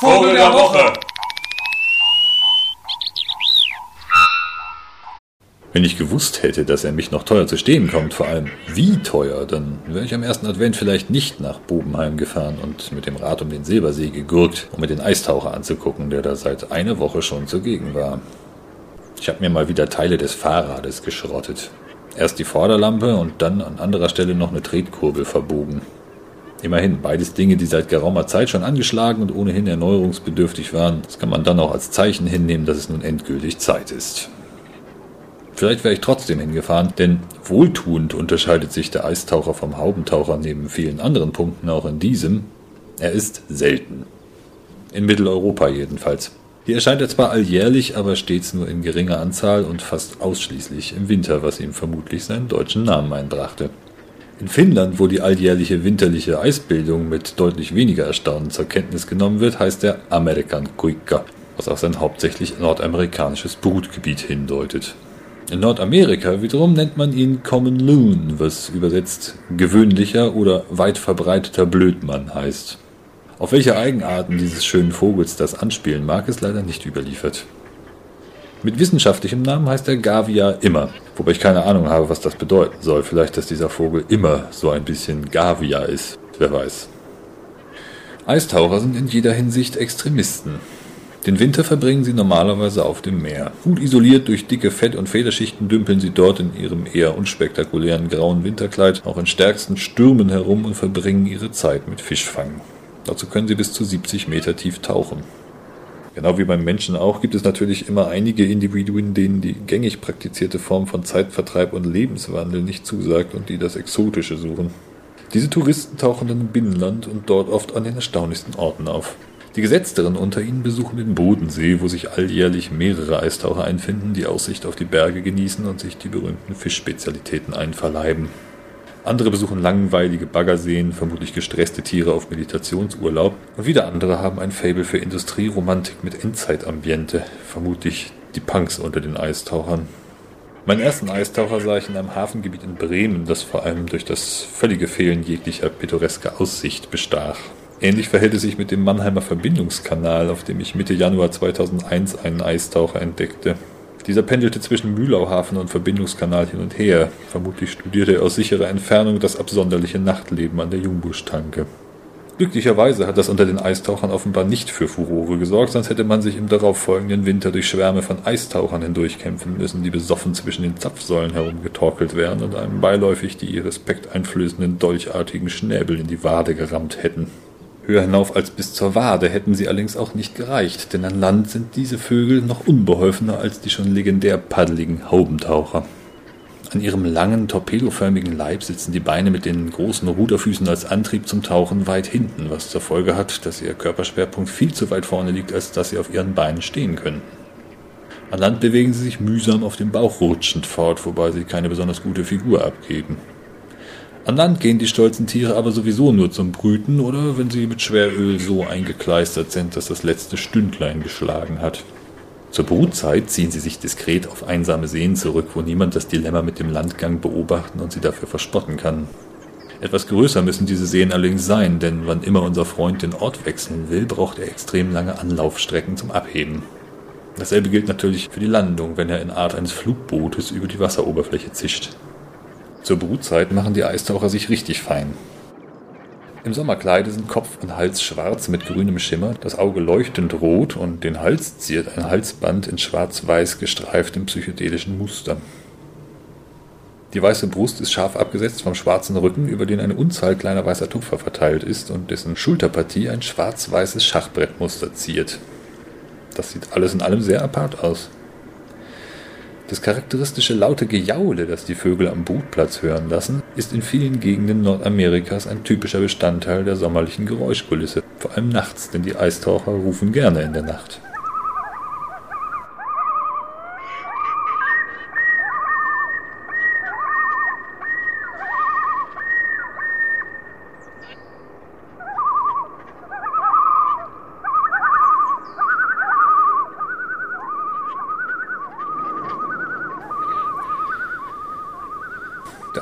Vogel der Woche. Wenn ich gewusst hätte, dass er mich noch teuer zu stehen kommt, vor allem wie teuer, dann wäre ich am ersten Advent vielleicht nicht nach Bobenheim gefahren und mit dem Rad um den Silbersee gegurkt, um mir den Eistaucher anzugucken, der da seit einer Woche schon zugegen war. Ich habe mir mal wieder Teile des Fahrrades geschrottet. Erst die Vorderlampe und dann an anderer Stelle noch eine Tretkurbel verbogen. Immerhin, beides Dinge, die seit geraumer Zeit schon angeschlagen und ohnehin erneuerungsbedürftig waren. Das kann man dann auch als Zeichen hinnehmen, dass es nun endgültig Zeit ist. Vielleicht wäre ich trotzdem hingefahren, denn wohltuend unterscheidet sich der Eistaucher vom Haubentaucher neben vielen anderen Punkten auch in diesem. Er ist selten. In Mitteleuropa jedenfalls. Hier erscheint er zwar alljährlich, aber stets nur in geringer Anzahl und fast ausschließlich im Winter, was ihm vermutlich seinen deutschen Namen einbrachte. In Finnland, wo die alljährliche winterliche Eisbildung mit deutlich weniger Erstaunen zur Kenntnis genommen wird, heißt er Amerikan Kuikka, was auf sein hauptsächlich nordamerikanisches Brutgebiet hindeutet. In Nordamerika wiederum nennt man ihn Common Loon, was übersetzt gewöhnlicher oder weit verbreiteter Blödmann heißt. Auf welche Eigenarten dieses schönen Vogels das anspielen mag, ist leider nicht überliefert. Mit wissenschaftlichem Namen heißt er Gavia immer, wobei ich keine Ahnung habe, was das bedeuten soll. Vielleicht, dass dieser Vogel immer so ein bisschen Gavia ist, wer weiß. Eistaucher sind in jeder Hinsicht Extremisten. Den Winter verbringen sie normalerweise auf dem Meer. Gut isoliert durch dicke Fett- und Federschichten dümpeln sie dort in ihrem eher unspektakulären grauen Winterkleid auch in stärksten Stürmen herum und verbringen ihre Zeit mit Fischfangen. Dazu können sie bis zu 70 Meter tief tauchen. Genau wie beim Menschen auch gibt es natürlich immer einige Individuen, denen die gängig praktizierte Form von Zeitvertreib und Lebenswandel nicht zusagt und die das Exotische suchen. Diese Touristen tauchen dann im Binnenland und dort oft an den erstaunlichsten Orten auf. Die Gesetzteren unter ihnen besuchen den Bodensee, wo sich alljährlich mehrere Eistaucher einfinden, die Aussicht auf die Berge genießen und sich die berühmten Fischspezialitäten einverleiben. Andere besuchen langweilige Baggerseen, vermutlich gestresste Tiere auf Meditationsurlaub. Und wieder andere haben ein Fable für Industrieromantik mit Endzeitambiente, vermutlich die Punks unter den Eistauchern. Meinen ersten Eistaucher sah ich in einem Hafengebiet in Bremen, das vor allem durch das völlige Fehlen jeglicher pittoresker Aussicht bestach. Ähnlich verhält es sich mit dem Mannheimer Verbindungskanal, auf dem ich Mitte Januar 2001 einen Eistaucher entdeckte. Dieser pendelte zwischen Mühlauhafen und Verbindungskanal hin und her. Vermutlich studierte er aus sicherer Entfernung das absonderliche Nachtleben an der Jungbuschtanke. Glücklicherweise hat das unter den Eistauchern offenbar nicht für Furore gesorgt, sonst hätte man sich im darauffolgenden Winter durch Schwärme von Eistauchern hindurchkämpfen müssen, die besoffen zwischen den Zapfsäulen herumgetorkelt wären und einem beiläufig die ihr respekteinflößenden dolchartigen Schnäbel in die Wade gerammt hätten. Höher hinauf als bis zur Wade hätten sie allerdings auch nicht gereicht, denn an Land sind diese Vögel noch unbeholfener als die schon legendär paddeligen Haubentaucher. An ihrem langen, torpedoförmigen Leib sitzen die Beine mit den großen Ruderfüßen als Antrieb zum Tauchen weit hinten, was zur Folge hat, dass ihr Körperschwerpunkt viel zu weit vorne liegt, als dass sie auf ihren Beinen stehen können. An Land bewegen sie sich mühsam auf dem Bauch rutschend fort, wobei sie keine besonders gute Figur abgeben. An Land gehen die stolzen Tiere aber sowieso nur zum Brüten oder wenn sie mit Schweröl so eingekleistert sind, dass das letzte Stündlein geschlagen hat. Zur Brutzeit ziehen sie sich diskret auf einsame Seen zurück, wo niemand das Dilemma mit dem Landgang beobachten und sie dafür verspotten kann. Etwas größer müssen diese Seen allerdings sein, denn wann immer unser Freund den Ort wechseln will, braucht er extrem lange Anlaufstrecken zum Abheben. Dasselbe gilt natürlich für die Landung, wenn er in Art eines Flugbootes über die Wasseroberfläche zischt. Zur Brutzeit machen die Eistaucher sich richtig fein. Im Sommerkleide sind Kopf und Hals schwarz mit grünem Schimmer, das Auge leuchtend rot und den Hals ziert ein Halsband in schwarz-weiß gestreiftem psychedelischen Muster. Die weiße Brust ist scharf abgesetzt vom schwarzen Rücken, über den eine Unzahl kleiner weißer Tupfer verteilt ist und dessen Schulterpartie ein schwarz-weißes Schachbrettmuster ziert. Das sieht alles in allem sehr apart aus. Das charakteristische laute Gejaule, das die Vögel am Brutplatz hören lassen, ist in vielen Gegenden Nordamerikas ein typischer Bestandteil der sommerlichen Geräuschkulisse, vor allem nachts, denn die Eistaucher rufen gerne in der Nacht.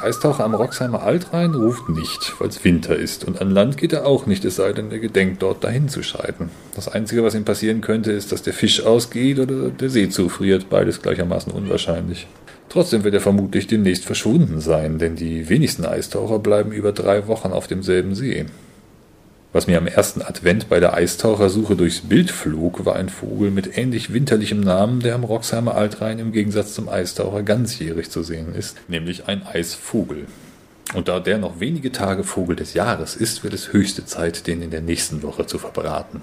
Eistaucher am Roxheimer Altrhein ruft nicht, weil es Winter ist. Und an Land geht er auch nicht, es sei denn, er gedenkt dort dahin zu schreiten. Das Einzige, was ihm passieren könnte, ist, dass der Fisch ausgeht oder der See zufriert. Beides gleichermaßen unwahrscheinlich. Trotzdem wird er vermutlich demnächst verschwunden sein, denn die wenigsten Eistaucher bleiben über drei Wochen auf demselben See. Was mir am ersten Advent bei der Eistauchersuche durchs Bild flog, war ein Vogel mit ähnlich winterlichem Namen, der am Roxheimer Altrhein im Gegensatz zum Eistaucher ganzjährig zu sehen ist, nämlich ein Eisvogel. Und da der noch wenige Tage Vogel des Jahres ist, wird es höchste Zeit, den in der nächsten Woche zu verbraten.